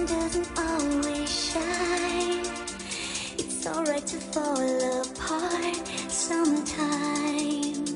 sun doesn't always shine. It's alright to fall apart sometimes.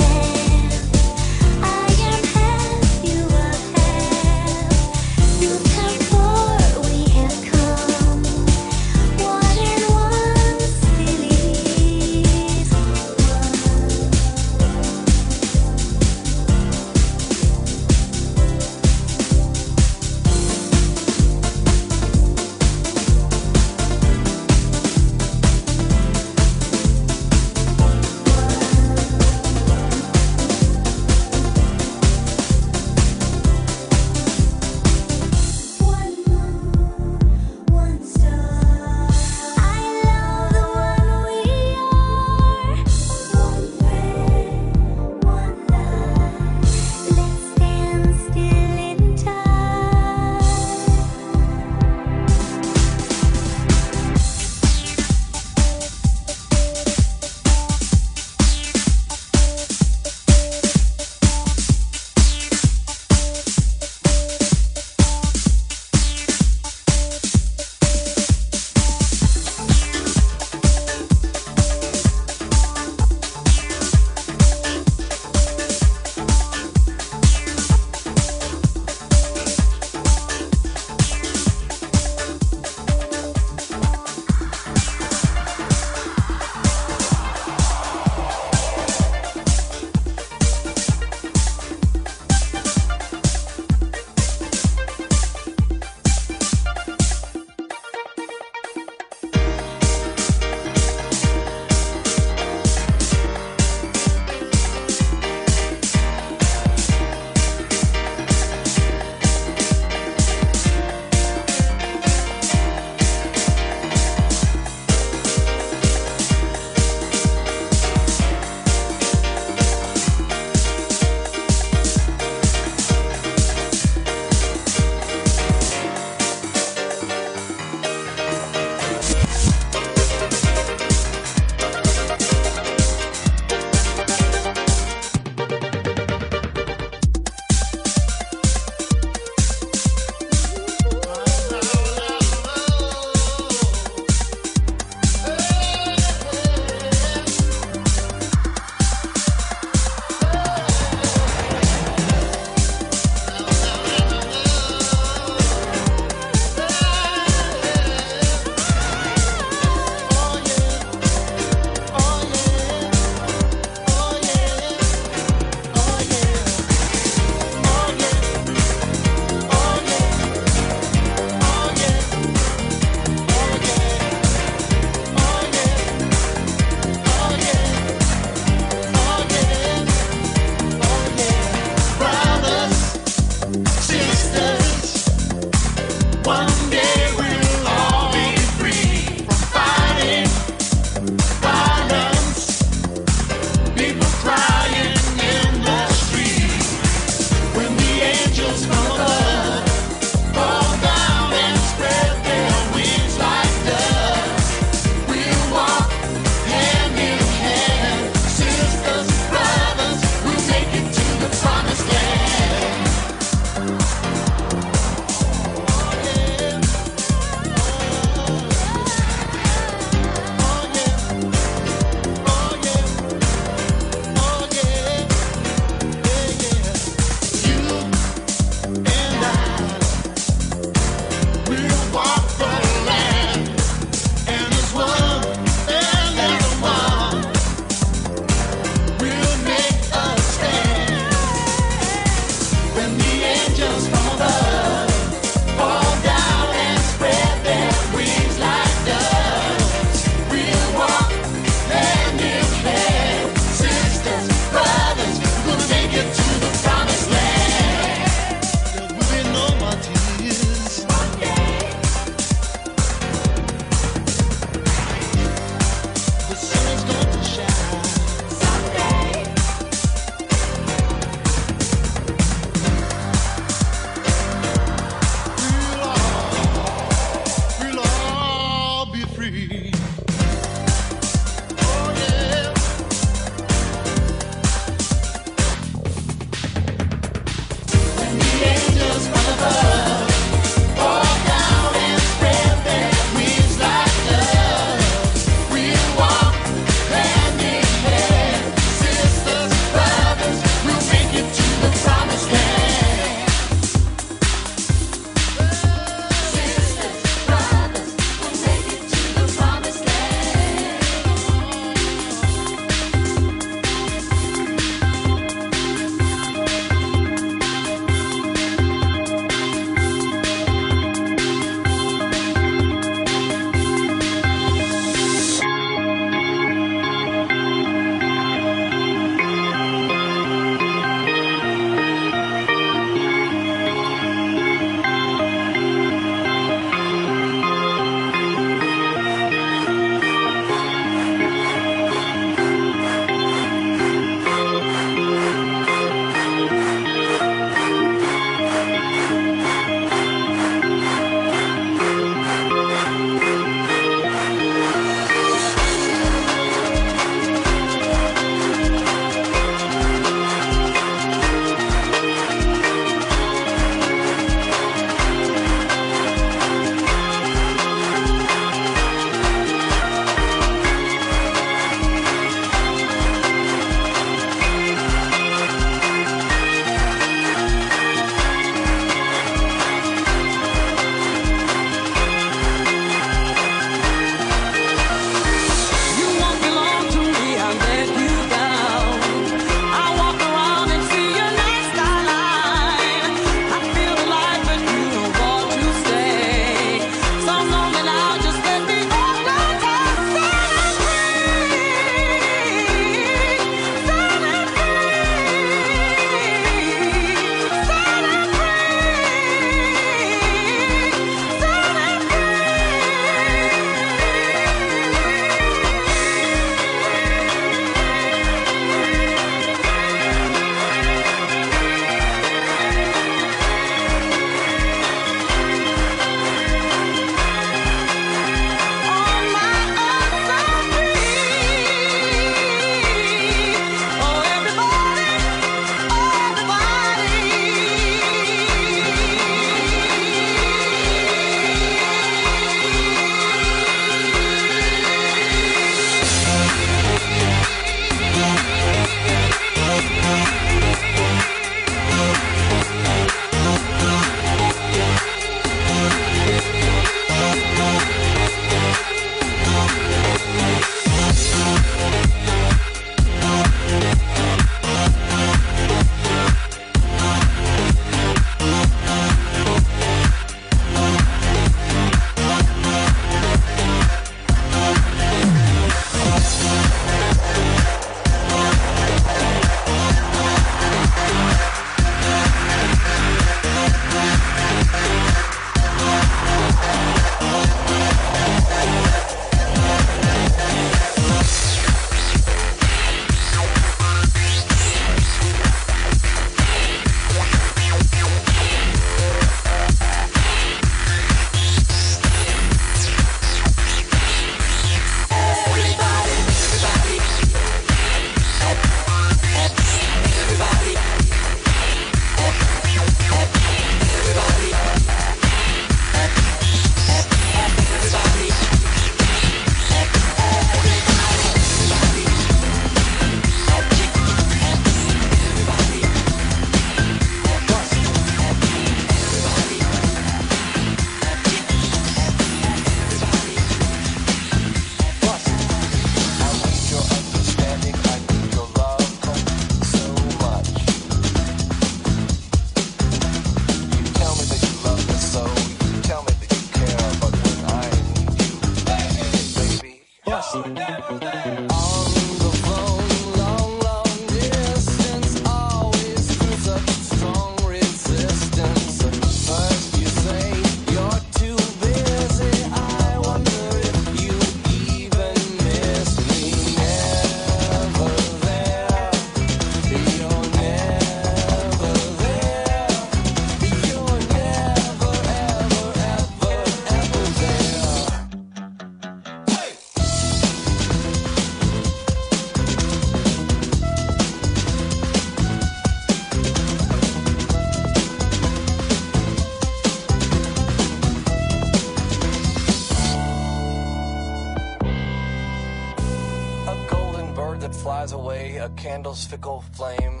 Candle's fickle flame.